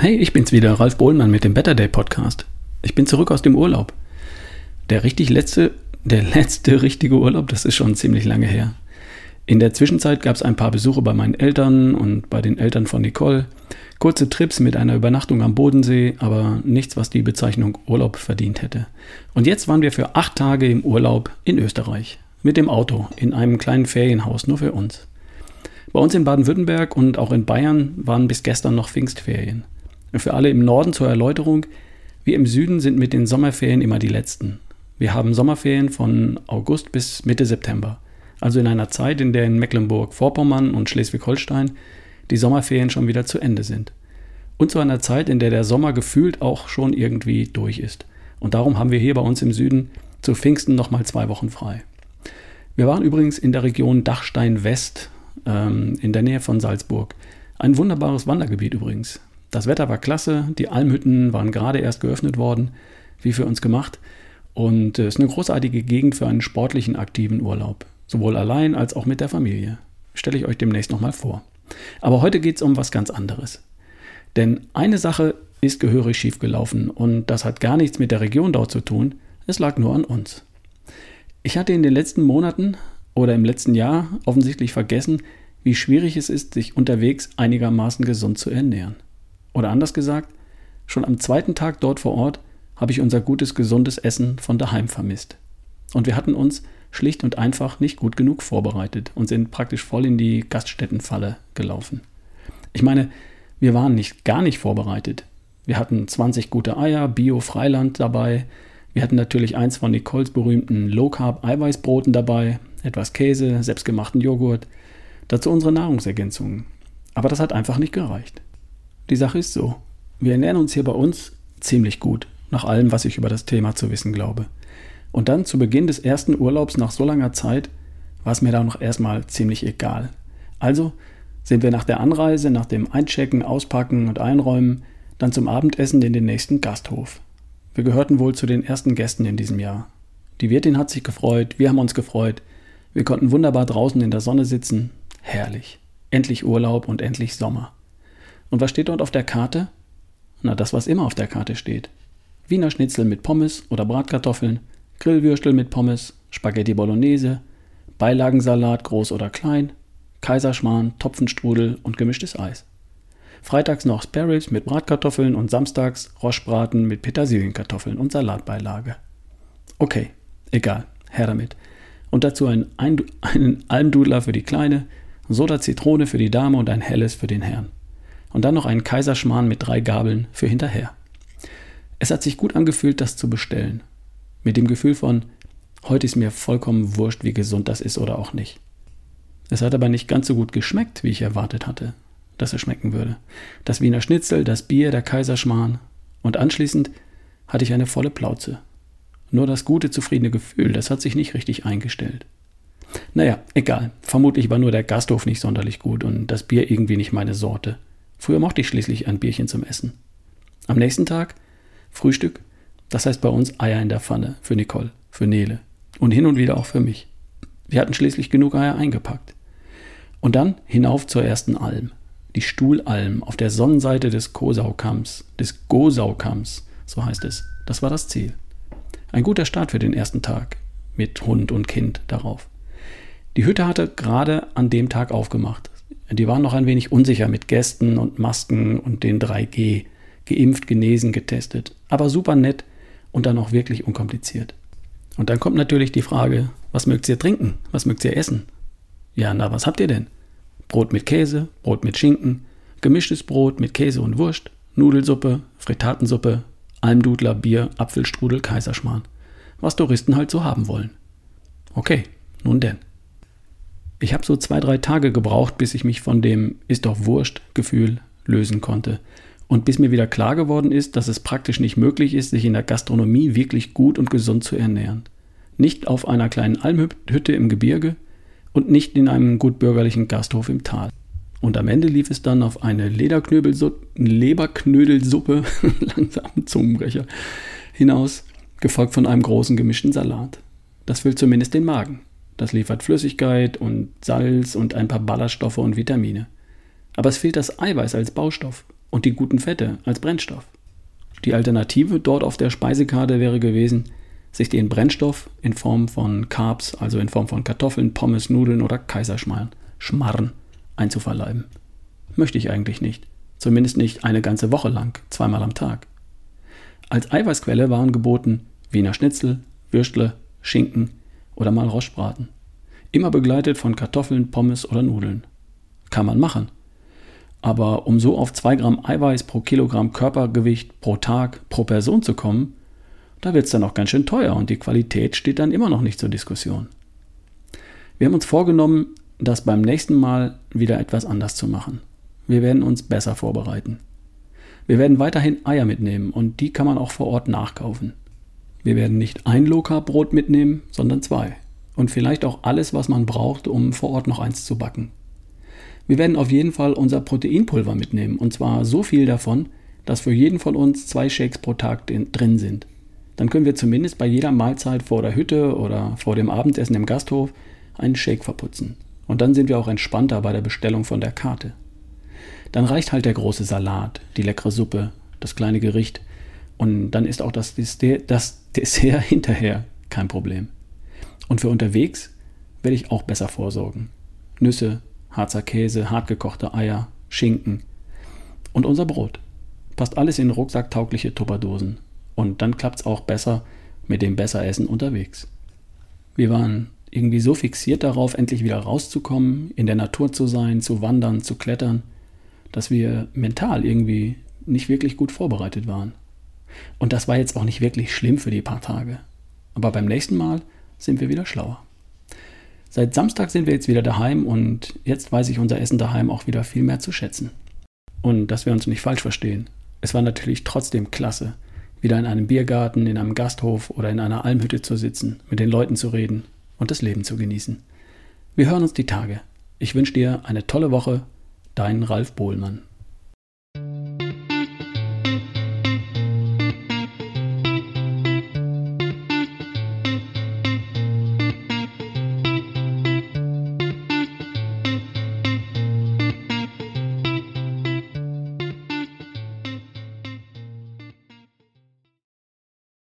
Hey, ich bin's wieder, Ralf Bohlmann mit dem Better Day Podcast. Ich bin zurück aus dem Urlaub. Der richtig letzte, der letzte richtige Urlaub, das ist schon ziemlich lange her. In der Zwischenzeit gab es ein paar Besuche bei meinen Eltern und bei den Eltern von Nicole. Kurze Trips mit einer Übernachtung am Bodensee, aber nichts, was die Bezeichnung Urlaub verdient hätte. Und jetzt waren wir für acht Tage im Urlaub in Österreich. Mit dem Auto, in einem kleinen Ferienhaus, nur für uns. Bei uns in Baden-Württemberg und auch in Bayern waren bis gestern noch Pfingstferien. Für alle im Norden zur Erläuterung, wir im Süden sind mit den Sommerferien immer die letzten. Wir haben Sommerferien von August bis Mitte September. Also in einer Zeit, in der in Mecklenburg-Vorpommern und Schleswig-Holstein die Sommerferien schon wieder zu Ende sind. Und zu einer Zeit, in der der Sommer gefühlt auch schon irgendwie durch ist. Und darum haben wir hier bei uns im Süden zu Pfingsten nochmal zwei Wochen frei. Wir waren übrigens in der Region Dachstein West, ähm, in der Nähe von Salzburg. Ein wunderbares Wandergebiet übrigens. Das Wetter war klasse, die Almhütten waren gerade erst geöffnet worden, wie für uns gemacht. Und es ist eine großartige Gegend für einen sportlichen, aktiven Urlaub. Sowohl allein als auch mit der Familie. Stelle ich euch demnächst nochmal vor. Aber heute geht es um was ganz anderes. Denn eine Sache ist gehörig schiefgelaufen und das hat gar nichts mit der Region dort zu tun, es lag nur an uns. Ich hatte in den letzten Monaten oder im letzten Jahr offensichtlich vergessen, wie schwierig es ist, sich unterwegs einigermaßen gesund zu ernähren. Oder anders gesagt, schon am zweiten Tag dort vor Ort habe ich unser gutes, gesundes Essen von daheim vermisst. Und wir hatten uns schlicht und einfach nicht gut genug vorbereitet und sind praktisch voll in die Gaststättenfalle gelaufen. Ich meine, wir waren nicht gar nicht vorbereitet. Wir hatten 20 gute Eier, Bio-Freiland dabei. Wir hatten natürlich eins von Nicoles berühmten Low-Carb-Eiweißbroten dabei, etwas Käse, selbstgemachten Joghurt. Dazu unsere Nahrungsergänzungen. Aber das hat einfach nicht gereicht. Die Sache ist so, wir ernähren uns hier bei uns ziemlich gut, nach allem, was ich über das Thema zu wissen glaube. Und dann zu Beginn des ersten Urlaubs nach so langer Zeit war es mir da noch erstmal ziemlich egal. Also sind wir nach der Anreise, nach dem Einchecken, Auspacken und Einräumen, dann zum Abendessen in den nächsten Gasthof. Wir gehörten wohl zu den ersten Gästen in diesem Jahr. Die Wirtin hat sich gefreut, wir haben uns gefreut. Wir konnten wunderbar draußen in der Sonne sitzen. Herrlich. Endlich Urlaub und endlich Sommer. Und was steht dort auf der Karte? Na, das, was immer auf der Karte steht. Wiener Schnitzel mit Pommes oder Bratkartoffeln, Grillwürstel mit Pommes, Spaghetti Bolognese, Beilagensalat groß oder klein, Kaiserschmarrn, Topfenstrudel und gemischtes Eis. Freitags noch Sparrows mit Bratkartoffeln und samstags Roschbraten mit Petersilienkartoffeln und Salatbeilage. Okay, egal, her damit. Und dazu ein, einen Almdudler für die Kleine, Soda Zitrone für die Dame und ein helles für den Herrn und dann noch einen Kaiserschmarrn mit drei Gabeln für hinterher. Es hat sich gut angefühlt, das zu bestellen. Mit dem Gefühl von, heute ist mir vollkommen wurscht, wie gesund das ist oder auch nicht. Es hat aber nicht ganz so gut geschmeckt, wie ich erwartet hatte, dass es schmecken würde. Das Wiener Schnitzel, das Bier, der Kaiserschmarrn und anschließend hatte ich eine volle Plauze. Nur das gute, zufriedene Gefühl, das hat sich nicht richtig eingestellt. Naja, egal. Vermutlich war nur der Gasthof nicht sonderlich gut und das Bier irgendwie nicht meine Sorte. Früher mochte ich schließlich ein Bierchen zum Essen. Am nächsten Tag Frühstück, das heißt bei uns Eier in der Pfanne für Nicole, für Nele und hin und wieder auch für mich. Wir hatten schließlich genug Eier eingepackt. Und dann hinauf zur ersten Alm, die Stuhlalm auf der Sonnenseite des Kosaukamms, des Gosaukamms, so heißt es. Das war das Ziel. Ein guter Start für den ersten Tag, mit Hund und Kind darauf. Die Hütte hatte gerade an dem Tag aufgemacht. Die waren noch ein wenig unsicher mit Gästen und Masken und den 3G. Geimpft, genesen, getestet. Aber super nett und dann auch wirklich unkompliziert. Und dann kommt natürlich die Frage, was mögt ihr trinken? Was mögt ihr essen? Ja, na, was habt ihr denn? Brot mit Käse, Brot mit Schinken, gemischtes Brot mit Käse und Wurst, Nudelsuppe, Fritatensuppe, Almdudler, Bier, Apfelstrudel, Kaiserschmarrn. Was Touristen halt so haben wollen. Okay, nun denn. Ich habe so zwei, drei Tage gebraucht, bis ich mich von dem ist doch wurscht Gefühl lösen konnte. Und bis mir wieder klar geworden ist, dass es praktisch nicht möglich ist, sich in der Gastronomie wirklich gut und gesund zu ernähren. Nicht auf einer kleinen Almhütte im Gebirge und nicht in einem gutbürgerlichen Gasthof im Tal. Und am Ende lief es dann auf eine Leberknödelsuppe, langsam Zungenbrecher, hinaus, gefolgt von einem großen gemischten Salat. Das füllt zumindest den Magen. Das liefert Flüssigkeit und Salz und ein paar Ballaststoffe und Vitamine. Aber es fehlt das Eiweiß als Baustoff. und die guten Fette als Brennstoff. Die Alternative dort auf der Speisekarte wäre gewesen, sich den Brennstoff in Form von Carbs, also in Form von Kartoffeln, Pommes, Nudeln oder Kaiserschmarrn, Schmarren einzuverleiben. Möchte ich eigentlich nicht. Zumindest nicht eine ganze Woche lang, zweimal am Tag. Als Eiweißquelle waren geboten Wiener Schnitzel, Würstle, Schinken oder mal Rostbraten. Immer begleitet von Kartoffeln, Pommes oder Nudeln. Kann man machen. Aber um so auf 2 Gramm Eiweiß pro Kilogramm Körpergewicht pro Tag pro Person zu kommen, da wird es dann auch ganz schön teuer und die Qualität steht dann immer noch nicht zur Diskussion. Wir haben uns vorgenommen, das beim nächsten Mal wieder etwas anders zu machen. Wir werden uns besser vorbereiten. Wir werden weiterhin Eier mitnehmen und die kann man auch vor Ort nachkaufen. Wir werden nicht ein Low-Carb-Brot mitnehmen, sondern zwei. Und vielleicht auch alles, was man braucht, um vor Ort noch eins zu backen. Wir werden auf jeden Fall unser Proteinpulver mitnehmen und zwar so viel davon, dass für jeden von uns zwei Shakes pro Tag drin sind. Dann können wir zumindest bei jeder Mahlzeit vor der Hütte oder vor dem Abendessen im Gasthof einen Shake verputzen. Und dann sind wir auch entspannter bei der Bestellung von der Karte. Dann reicht halt der große Salat, die leckere Suppe, das kleine Gericht und dann ist auch das, das Dessert hinterher kein Problem. Und für unterwegs werde ich auch besser vorsorgen. Nüsse, Harzer Käse, hartgekochte Eier, Schinken und unser Brot. Passt alles in rucksacktaugliche Tupperdosen. Und dann klappt es auch besser mit dem Besseressen unterwegs. Wir waren irgendwie so fixiert darauf, endlich wieder rauszukommen, in der Natur zu sein, zu wandern, zu klettern, dass wir mental irgendwie nicht wirklich gut vorbereitet waren. Und das war jetzt auch nicht wirklich schlimm für die paar Tage. Aber beim nächsten Mal sind wir wieder schlauer. Seit Samstag sind wir jetzt wieder daheim und jetzt weiß ich unser Essen daheim auch wieder viel mehr zu schätzen. Und dass wir uns nicht falsch verstehen. Es war natürlich trotzdem klasse, wieder in einem Biergarten, in einem Gasthof oder in einer Almhütte zu sitzen, mit den Leuten zu reden und das Leben zu genießen. Wir hören uns die Tage. Ich wünsche dir eine tolle Woche Dein Ralf Bohlmann.